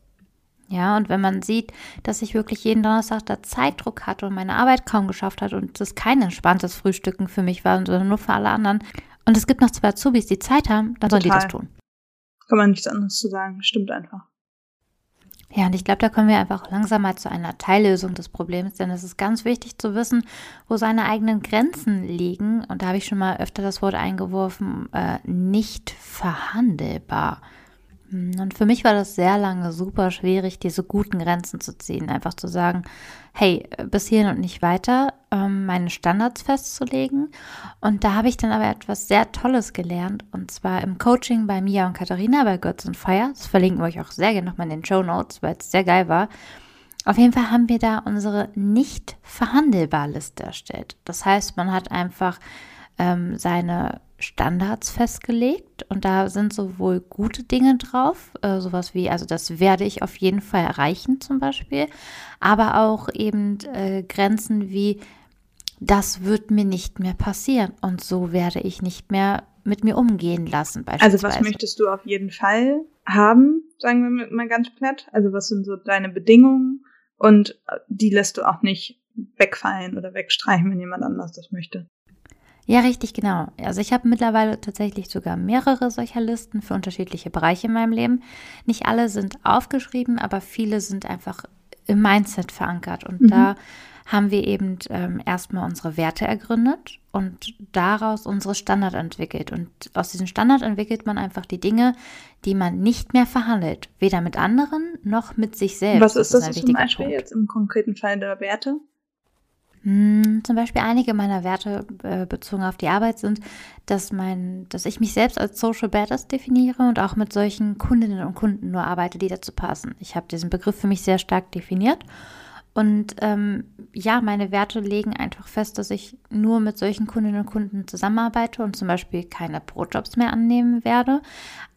Ja, und wenn man sieht, dass ich wirklich jeden Donnerstag da Zeitdruck hatte und meine Arbeit kaum geschafft hat und es kein entspanntes Frühstücken für mich war, sondern nur für alle anderen. Und es gibt noch zwei Azubis, die Zeit haben, dann sollen die das tun. Kann man nichts anderes zu sagen. Stimmt einfach. Ja, und ich glaube, da kommen wir einfach langsam mal zu einer Teillösung des Problems, denn es ist ganz wichtig zu wissen, wo seine eigenen Grenzen liegen. Und da habe ich schon mal öfter das Wort eingeworfen, äh, nicht verhandelbar. Hm, und für mich war das sehr lange super schwierig, diese guten Grenzen zu ziehen. Einfach zu sagen, hey, bis hierhin und nicht weiter, ähm, meine Standards festzulegen. Und da habe ich dann aber etwas sehr Tolles gelernt. Und zwar im Coaching bei Mia und Katharina bei Götz und Fire. Das verlinken wir euch auch sehr gerne nochmal in den Show Notes, weil es sehr geil war. Auf jeden Fall haben wir da unsere nicht verhandelbar Liste erstellt. Das heißt, man hat einfach ähm, seine Standards festgelegt und da sind sowohl gute Dinge drauf, äh, sowas wie, also das werde ich auf jeden Fall erreichen zum Beispiel, aber auch eben äh, Grenzen wie, das wird mir nicht mehr passieren und so werde ich nicht mehr mit mir umgehen lassen. Also was möchtest du auf jeden Fall haben, sagen wir mal ganz platt? Also was sind so deine Bedingungen und die lässt du auch nicht wegfallen oder wegstreichen, wenn jemand anders das möchte? Ja, richtig, genau. Also ich habe mittlerweile tatsächlich sogar mehrere solcher Listen für unterschiedliche Bereiche in meinem Leben. Nicht alle sind aufgeschrieben, aber viele sind einfach im Mindset verankert. Und mhm. da haben wir eben ähm, erstmal unsere Werte ergründet und daraus unsere Standard entwickelt. Und aus diesem Standard entwickelt man einfach die Dinge, die man nicht mehr verhandelt. Weder mit anderen noch mit sich selbst. Was ist das, das ist zum Beispiel Punkt. jetzt im konkreten Fall der Werte? Hm, zum Beispiel einige meiner Werte äh, bezogen auf die Arbeit sind, dass mein, dass ich mich selbst als Social Badass definiere und auch mit solchen Kundinnen und Kunden nur arbeite, die dazu passen. Ich habe diesen Begriff für mich sehr stark definiert und ähm, ja, meine Werte legen einfach fest, dass ich nur mit solchen Kundinnen und Kunden zusammenarbeite und zum Beispiel keine Brotjobs mehr annehmen werde.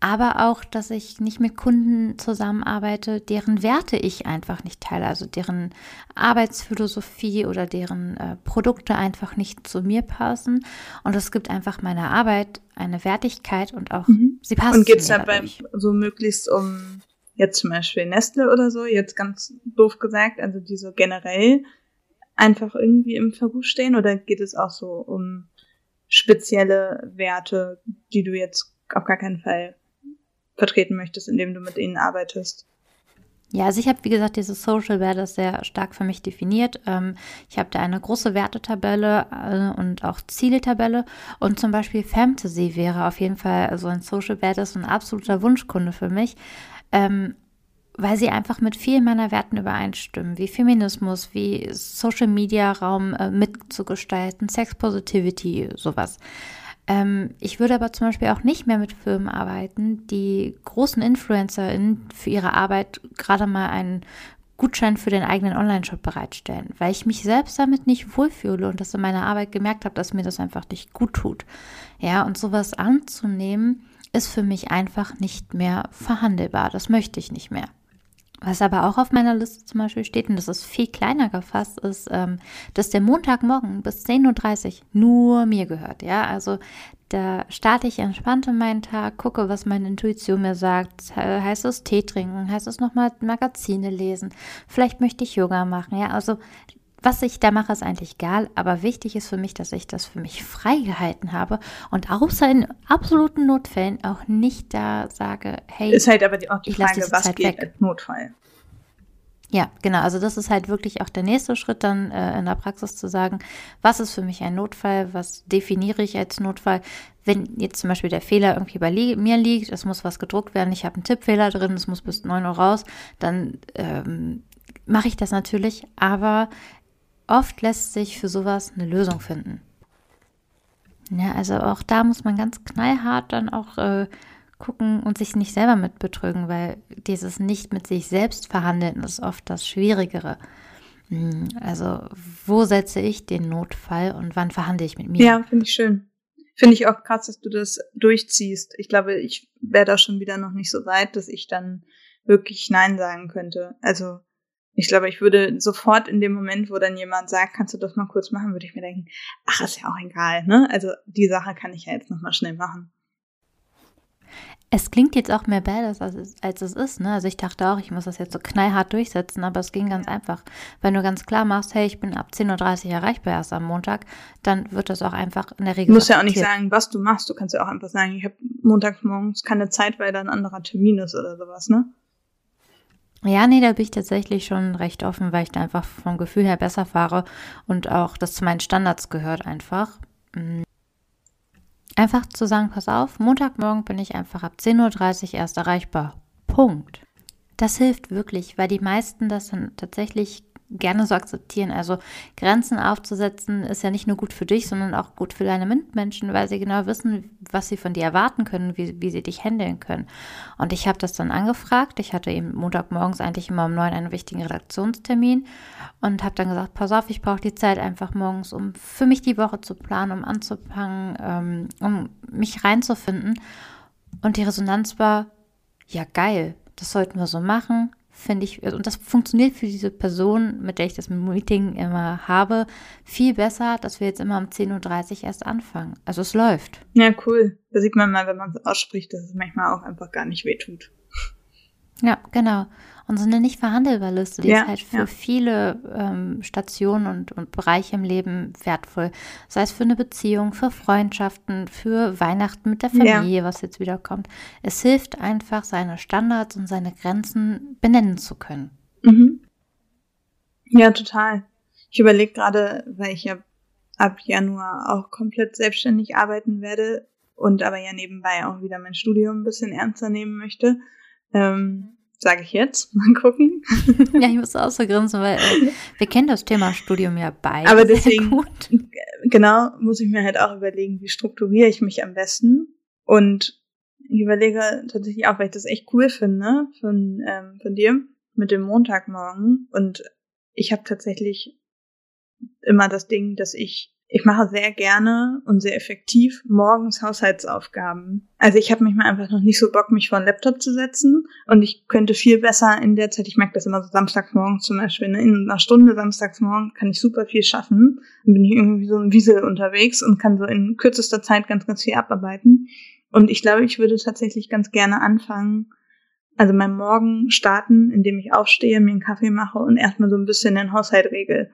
Aber auch, dass ich nicht mit Kunden zusammenarbeite, deren Werte ich einfach nicht teile, also deren Arbeitsphilosophie oder deren äh, Produkte einfach nicht zu mir passen. Und es gibt einfach meiner Arbeit eine Wertigkeit und auch mhm. sie passt. Und geht es dabei so möglichst um jetzt zum Beispiel Nestle oder so, jetzt ganz doof gesagt, also die so generell einfach irgendwie im Verruf stehen oder geht es auch so um spezielle Werte, die du jetzt auf gar keinen Fall vertreten möchtest, indem du mit ihnen arbeitest? Ja, also ich habe, wie gesagt, dieses Social Werte sehr stark für mich definiert. Ähm, ich habe da eine große Wertetabelle äh, und auch Zieletabelle. Und zum Beispiel Fantasy wäre auf jeden Fall so ein Social ist ein absoluter Wunschkunde für mich ähm, weil sie einfach mit vielen meiner Werten übereinstimmen, wie Feminismus, wie Social Media Raum äh, mitzugestalten, Sex Positivity, sowas. Ähm, ich würde aber zum Beispiel auch nicht mehr mit Firmen arbeiten, die großen InfluencerInnen für ihre Arbeit gerade mal einen Gutschein für den eigenen Online-Shop bereitstellen, weil ich mich selbst damit nicht wohlfühle und das in meiner Arbeit gemerkt habe, dass mir das einfach nicht gut tut. Ja, und sowas anzunehmen, ist für mich einfach nicht mehr verhandelbar. Das möchte ich nicht mehr. Was aber auch auf meiner Liste zum Beispiel steht, und das ist viel kleiner gefasst, ist, ähm, dass der Montagmorgen bis 10.30 Uhr nur mir gehört. Ja, also da starte ich entspannt in meinen Tag, gucke, was meine Intuition mir sagt. Heißt es Tee trinken? Heißt es nochmal Magazine lesen? Vielleicht möchte ich Yoga machen. Ja, also was ich da mache, ist eigentlich egal, aber wichtig ist für mich, dass ich das für mich freigehalten habe und außer in absoluten Notfällen auch nicht da sage, hey, ist halt aber auch die ich Frage, was Zeit geht weg. Notfall. Ja, genau. Also das ist halt wirklich auch der nächste Schritt dann äh, in der Praxis zu sagen, was ist für mich ein Notfall, was definiere ich als Notfall. Wenn jetzt zum Beispiel der Fehler irgendwie bei li mir liegt, es muss was gedruckt werden, ich habe einen Tippfehler drin, es muss bis 9 Uhr raus, dann ähm, mache ich das natürlich, aber Oft lässt sich für sowas eine Lösung finden. Ja, also auch da muss man ganz knallhart dann auch äh, gucken und sich nicht selber mit betrügen, weil dieses nicht mit sich selbst verhandeln ist oft das Schwierigere. Hm, also, wo setze ich den Notfall und wann verhandle ich mit mir? Ja, finde ich schön. Finde ich auch krass, dass du das durchziehst. Ich glaube, ich wäre da schon wieder noch nicht so weit, dass ich dann wirklich Nein sagen könnte. Also, ich glaube, ich würde sofort in dem Moment, wo dann jemand sagt, kannst du das mal kurz machen, würde ich mir denken, ach, ist ja auch egal, ne? Also die Sache kann ich ja jetzt nochmal schnell machen. Es klingt jetzt auch mehr badass, als es, als es ist, ne? Also ich dachte auch, ich muss das jetzt so knallhart durchsetzen, aber es ging ganz einfach. Wenn du ganz klar machst, hey, ich bin ab 10.30 Uhr erreichbar erst am Montag, dann wird das auch einfach in der Regel. Du musst ja auch nicht sagen, was du machst. Du kannst ja auch einfach sagen, ich habe montags morgens keine Zeit, weil da ein anderer Termin ist oder sowas, ne? Ja, nee, da bin ich tatsächlich schon recht offen, weil ich da einfach vom Gefühl her besser fahre und auch das zu meinen Standards gehört einfach. Mm. Einfach zu sagen, pass auf, Montagmorgen bin ich einfach ab 10.30 Uhr erst erreichbar. Punkt. Das hilft wirklich, weil die meisten das dann tatsächlich gerne so akzeptieren. Also Grenzen aufzusetzen ist ja nicht nur gut für dich, sondern auch gut für deine Mitmenschen, weil sie genau wissen, was sie von dir erwarten können, wie, wie sie dich handeln können. Und ich habe das dann angefragt. Ich hatte eben Montagmorgens eigentlich immer um neun einen wichtigen Redaktionstermin und habe dann gesagt, pass auf, ich brauche die Zeit einfach morgens, um für mich die Woche zu planen, um anzufangen, ähm, um mich reinzufinden. Und die Resonanz war, ja geil, das sollten wir so machen finde ich, und das funktioniert für diese Person, mit der ich das Meeting immer habe, viel besser, dass wir jetzt immer um 10.30 Uhr erst anfangen. Also es läuft. Ja, cool. Da sieht man mal, wenn man es ausspricht, dass es manchmal auch einfach gar nicht wehtut. Ja, genau. Und so eine nicht verhandelbare Liste, die ja, ist halt für ja. viele ähm, Stationen und, und Bereiche im Leben wertvoll. Sei es für eine Beziehung, für Freundschaften, für Weihnachten mit der Familie, ja. was jetzt wieder kommt. Es hilft einfach, seine Standards und seine Grenzen benennen zu können. Mhm. Ja, total. Ich überlege gerade, weil ich ja ab Januar auch komplett selbstständig arbeiten werde und aber ja nebenbei auch wieder mein Studium ein bisschen ernster nehmen möchte. Ähm, sage ich jetzt. [laughs] Mal gucken. Ja, ich muss auch so grinsen, weil äh, wir kennen das Thema Studium ja beide. Aber deswegen, gut. [laughs] genau, muss ich mir halt auch überlegen, wie strukturiere ich mich am besten. Und ich überlege tatsächlich auch, weil ich das echt cool finde von, ähm, von dir mit dem Montagmorgen. Und ich habe tatsächlich immer das Ding, dass ich ich mache sehr gerne und sehr effektiv morgens Haushaltsaufgaben. Also ich habe manchmal einfach noch nicht so Bock, mich vor den Laptop zu setzen und ich könnte viel besser in der Zeit, ich merke das immer so samstagsmorgen zum Beispiel, ne? in einer Stunde samstagsmorgen kann ich super viel schaffen. Dann bin ich irgendwie so ein Wiesel unterwegs und kann so in kürzester Zeit ganz, ganz viel abarbeiten. Und ich glaube, ich würde tatsächlich ganz gerne anfangen, also meinen Morgen starten, indem ich aufstehe, mir einen Kaffee mache und erstmal so ein bisschen den Haushalt regel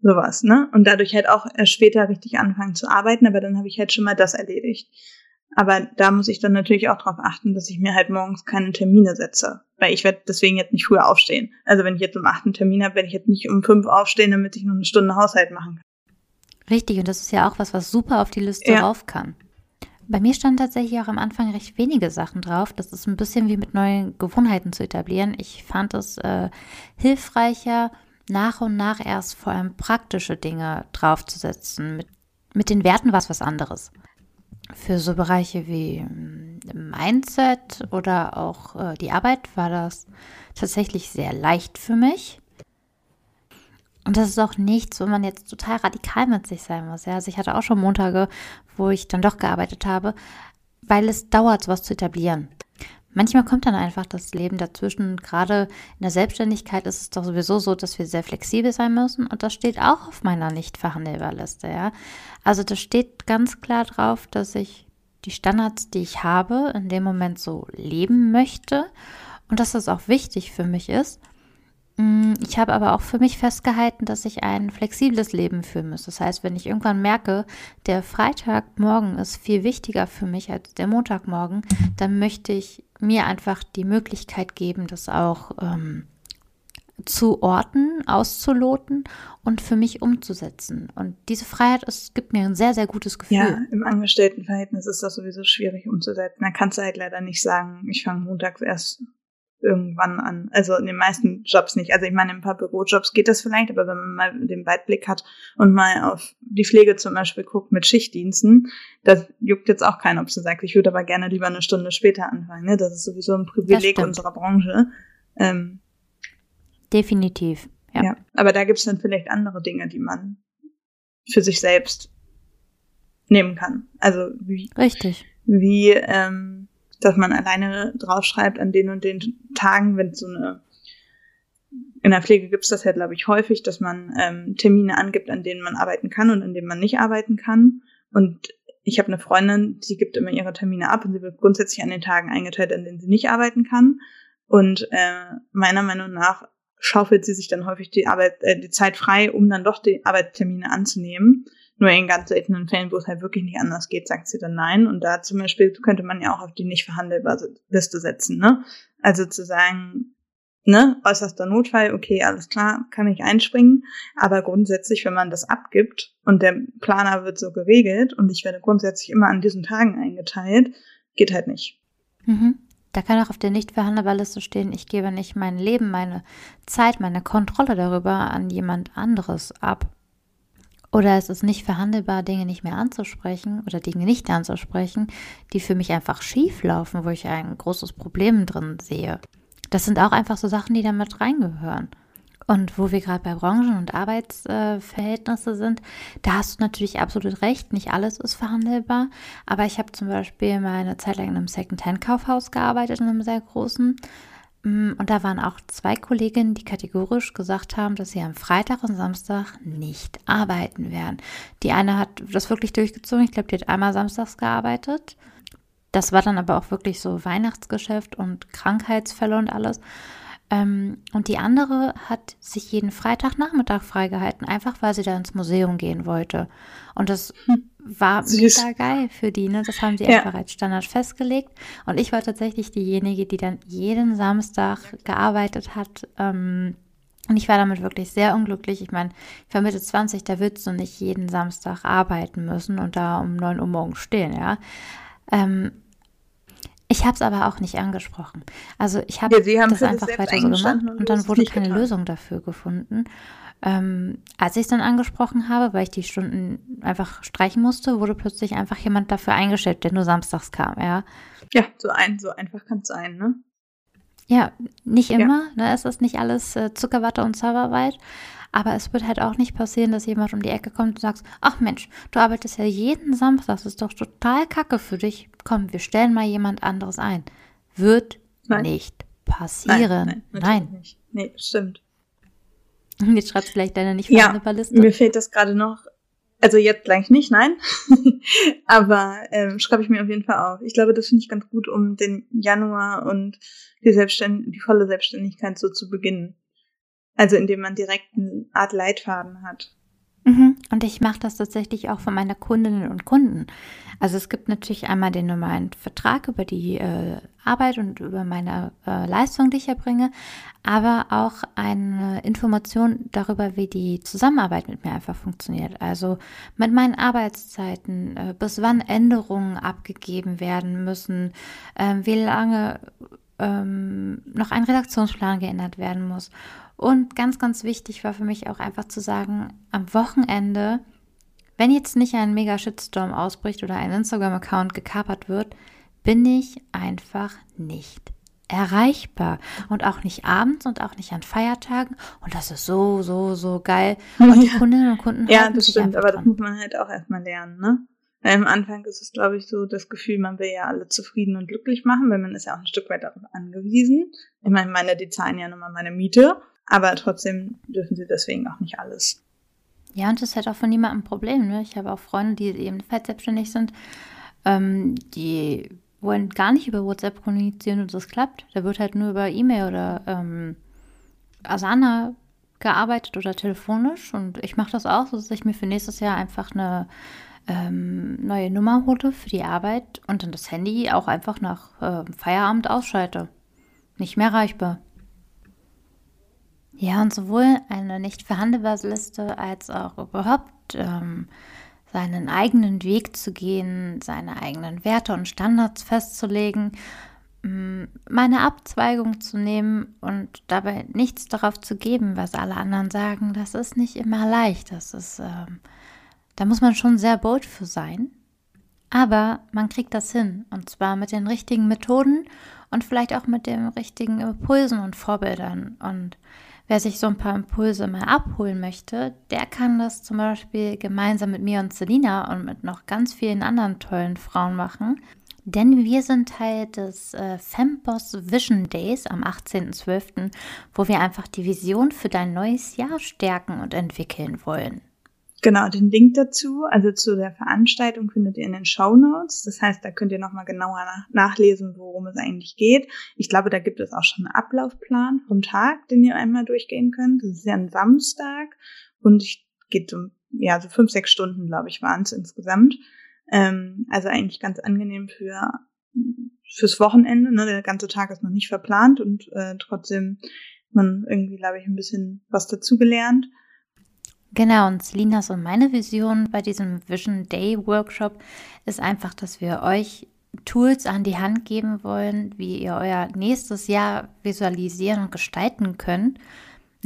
sowas, ne? Und dadurch halt auch erst später richtig anfangen zu arbeiten, aber dann habe ich halt schon mal das erledigt. Aber da muss ich dann natürlich auch darauf achten, dass ich mir halt morgens keine Termine setze. Weil ich werde deswegen jetzt nicht früher aufstehen. Also wenn ich jetzt um acht einen Termin habe, werde ich jetzt nicht um fünf aufstehen, damit ich noch eine Stunde Haushalt machen kann. Richtig, und das ist ja auch was, was super auf die Liste ja. rauf kann. Bei mir standen tatsächlich auch am Anfang recht wenige Sachen drauf. Das ist ein bisschen wie mit neuen Gewohnheiten zu etablieren. Ich fand es äh, hilfreicher, nach und nach erst vor allem praktische Dinge draufzusetzen. Mit, mit den Werten war es was anderes. Für so Bereiche wie hm, Mindset oder auch äh, die Arbeit war das tatsächlich sehr leicht für mich. Und das ist auch nichts, wo man jetzt total radikal mit sich sein muss. Ja? Also ich hatte auch schon Montage, wo ich dann doch gearbeitet habe, weil es dauert, sowas zu etablieren. Manchmal kommt dann einfach das Leben dazwischen. Gerade in der Selbstständigkeit ist es doch sowieso so, dass wir sehr flexibel sein müssen. Und das steht auch auf meiner nicht verhandelbar Liste, ja. Also da steht ganz klar drauf, dass ich die Standards, die ich habe, in dem Moment so leben möchte. Und dass das auch wichtig für mich ist. Mm, ich habe aber auch für mich festgehalten, dass ich ein flexibles Leben führen muss. Das heißt, wenn ich irgendwann merke, der Freitagmorgen ist viel wichtiger für mich als der Montagmorgen, dann möchte ich mir einfach die Möglichkeit geben, das auch ähm, zu orten, auszuloten und für mich umzusetzen. Und diese Freiheit ist, gibt mir ein sehr, sehr gutes Gefühl. Ja, im Angestelltenverhältnis ist das sowieso schwierig umzusetzen. Da kannst du halt leider nicht sagen, ich fange montags erst irgendwann an. Also in den meisten Jobs nicht. Also ich meine, in ein paar Bürojobs geht das vielleicht, aber wenn man mal den Weitblick hat und mal auf die Pflege zum Beispiel guckt mit Schichtdiensten, das juckt jetzt auch keiner, ob sie sagt, ich würde aber gerne lieber eine Stunde später anfangen. Ne? Das ist sowieso ein Privileg unserer Branche. Ähm, Definitiv. Ja. ja. Aber da gibt es dann vielleicht andere Dinge, die man für sich selbst nehmen kann. Also wie, Richtig. wie ähm, dass man alleine draufschreibt an den und den Tagen, wenn so eine in der Pflege gibt es das ja, glaube ich, häufig, dass man ähm, Termine angibt, an denen man arbeiten kann und an denen man nicht arbeiten kann. Und ich habe eine Freundin, die gibt immer ihre Termine ab und sie wird grundsätzlich an den Tagen eingeteilt, an denen sie nicht arbeiten kann. Und äh, meiner Meinung nach schaufelt sie sich dann häufig die Arbeit, äh, die Zeit frei, um dann doch die Arbeitstermine anzunehmen. Nur in ganz seltenen Fällen, wo es halt wirklich nicht anders geht, sagt sie dann nein. Und da zum Beispiel könnte man ja auch auf die nicht verhandelbare Liste setzen, ne? Also zu sagen, ne, äußerster Notfall, okay, alles klar, kann ich einspringen. Aber grundsätzlich, wenn man das abgibt und der Planer wird so geregelt und ich werde grundsätzlich immer an diesen Tagen eingeteilt, geht halt nicht. Mhm. Da kann auch auf der nicht verhandelbar Liste stehen, ich gebe nicht mein Leben, meine Zeit, meine Kontrolle darüber an jemand anderes ab. Oder es ist nicht verhandelbar, Dinge nicht mehr anzusprechen oder Dinge nicht anzusprechen, die für mich einfach schief laufen, wo ich ein großes Problem drin sehe. Das sind auch einfach so Sachen, die damit reingehören. Und wo wir gerade bei Branchen und Arbeitsverhältnisse sind, da hast du natürlich absolut recht. Nicht alles ist verhandelbar. Aber ich habe zum Beispiel mal eine Zeit lang in einem Second-Hand-Kaufhaus gearbeitet, in einem sehr großen. Mm, und da waren auch zwei Kolleginnen, die kategorisch gesagt haben, dass sie am Freitag und Samstag nicht arbeiten werden. Die eine hat das wirklich durchgezogen. Ich glaube, die hat einmal samstags gearbeitet. Das war dann aber auch wirklich so Weihnachtsgeschäft und Krankheitsfälle und alles. Ähm, und die andere hat sich jeden Freitagnachmittag freigehalten, einfach weil sie da ins Museum gehen wollte. Und das hm. War Süß. mega geil für die. Ne? Das haben sie ja. einfach als Standard festgelegt. Und ich war tatsächlich diejenige, die dann jeden Samstag gearbeitet hat. Ähm, und ich war damit wirklich sehr unglücklich. Ich meine, ich war Mitte 20, da willst du nicht jeden Samstag arbeiten müssen und da um 9 Uhr morgens stehen, ja. Ähm, ich habe es aber auch nicht angesprochen. Also ich habe ja, das einfach weiter so gemacht und, und dann wurde keine getan. Lösung dafür gefunden. Ähm, als ich es dann angesprochen habe, weil ich die Stunden einfach streichen musste, wurde plötzlich einfach jemand dafür eingestellt, der nur samstags kam, ja. Ja, so ein, so einfach kann es sein, ne? Ja, nicht immer, ja. ne? Es ist nicht alles äh, Zuckerwatte und Zauberwald, aber es wird halt auch nicht passieren, dass jemand um die Ecke kommt und sagt, ach Mensch, du arbeitest ja jeden Samstag, das ist doch total kacke für dich. Komm, wir stellen mal jemand anderes ein. Wird nein. nicht passieren. Nein, nein. nein. Nicht. Nee, stimmt. [laughs] Jetzt schreibst du vielleicht deine nicht ja, Liste. Mir fehlt das gerade noch. Also jetzt gleich nicht, nein. [laughs] Aber ähm, schreibe ich mir auf jeden Fall auf. Ich glaube, das finde ich ganz gut, um den Januar und die, Selbstständ die volle Selbstständigkeit so zu beginnen. Also indem man direkt eine Art Leitfaden hat. Mhm. Und ich mache das tatsächlich auch für meine Kundinnen und Kunden. Also es gibt natürlich einmal den normalen Vertrag über die äh, Arbeit und über meine äh, Leistung, die ich erbringe, aber auch eine Information darüber, wie die Zusammenarbeit mit mir einfach funktioniert. Also mit meinen Arbeitszeiten, äh, bis wann Änderungen abgegeben werden müssen, ähm, wie lange ähm, noch ein Redaktionsplan geändert werden muss und ganz, ganz wichtig war für mich auch einfach zu sagen, am Wochenende, wenn jetzt nicht ein mega Shitstorm ausbricht oder ein Instagram-Account gekapert wird, bin ich einfach nicht erreichbar. Und auch nicht abends und auch nicht an Feiertagen. Und das ist so so so geil. Und die [laughs] Kundinnen und Kunden ja das stimmt. aber dran. das muss man halt auch erstmal lernen ne? Weil am Anfang ist es glaube ich so das Gefühl man will ja alle zufrieden und glücklich machen weil man ist ja auch ein Stück weit darauf angewiesen. Ich meine meine die zahlen ja nochmal meine Miete aber trotzdem dürfen sie deswegen auch nicht alles. Ja, und das ist halt auch von niemandem ein Problem. Ne? Ich habe auch Freunde, die ebenfalls selbstständig sind, ähm, die wollen gar nicht über WhatsApp kommunizieren und das klappt. Da wird halt nur über E-Mail oder ähm, Asana gearbeitet oder telefonisch. Und ich mache das auch, dass ich mir für nächstes Jahr einfach eine ähm, neue Nummer hole für die Arbeit und dann das Handy auch einfach nach äh, Feierabend ausschalte. Nicht mehr erreichbar. Ja, und sowohl eine nicht verhandelbare Liste als auch überhaupt ähm, seinen eigenen Weg zu gehen, seine eigenen Werte und Standards festzulegen, mm, meine Abzweigung zu nehmen und dabei nichts darauf zu geben, was alle anderen sagen, das ist nicht immer leicht. Das ist, ähm, da muss man schon sehr bold für sein. Aber man kriegt das hin und zwar mit den richtigen Methoden und vielleicht auch mit den richtigen Impulsen und Vorbildern und Wer sich so ein paar Impulse mal abholen möchte, der kann das zum Beispiel gemeinsam mit mir und Selina und mit noch ganz vielen anderen tollen Frauen machen. Denn wir sind Teil des äh, Femboss Vision Days am 18.12., wo wir einfach die Vision für dein neues Jahr stärken und entwickeln wollen. Genau, den Link dazu, also zu der Veranstaltung, findet ihr in den Show Notes. Das heißt, da könnt ihr nochmal genauer nach nachlesen, worum es eigentlich geht. Ich glaube, da gibt es auch schon einen Ablaufplan vom Tag, den ihr einmal durchgehen könnt. Das ist ja ein Samstag und geht um, ja, so fünf, sechs Stunden, glaube ich, waren es insgesamt. Ähm, also eigentlich ganz angenehm für fürs Wochenende. Ne? Der ganze Tag ist noch nicht verplant und äh, trotzdem man irgendwie, glaube ich, ein bisschen was dazugelernt. Genau, und Selinas und meine Vision bei diesem Vision Day Workshop ist einfach, dass wir euch Tools an die Hand geben wollen, wie ihr euer nächstes Jahr visualisieren und gestalten könnt,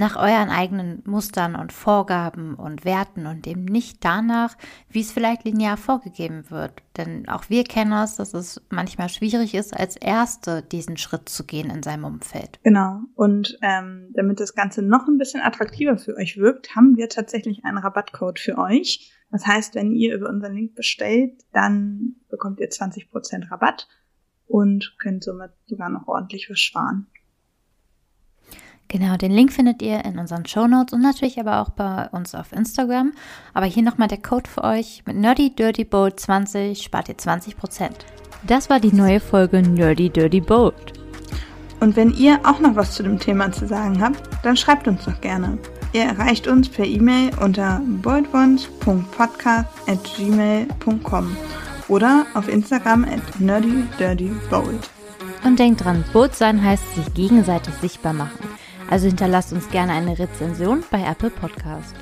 nach euren eigenen Mustern und Vorgaben und Werten und eben nicht danach, wie es vielleicht linear vorgegeben wird. Denn auch wir kennen es, dass es manchmal schwierig ist, als Erste diesen Schritt zu gehen in seinem Umfeld. Genau. Und ähm, damit das Ganze noch ein bisschen attraktiver für euch wirkt, haben wir tatsächlich einen Rabattcode für euch. Das heißt, wenn ihr über unseren Link bestellt, dann bekommt ihr 20% Rabatt und könnt somit sogar noch ordentlich was sparen. Genau, den Link findet ihr in unseren Show Notes und natürlich aber auch bei uns auf Instagram. Aber hier nochmal der Code für euch. Mit Nerdy Dirty Bold 20 spart ihr 20%. Das war die neue Folge Nerdy Dirty Bold. Und wenn ihr auch noch was zu dem Thema zu sagen habt, dann schreibt uns doch gerne. Ihr erreicht uns per E-Mail unter boldones.podcast.gmail.com oder auf Instagram at nerdydirtybold. Und denkt dran, Bold sein heißt sich gegenseitig sichtbar machen. Also hinterlasst uns gerne eine Rezension bei Apple Podcast.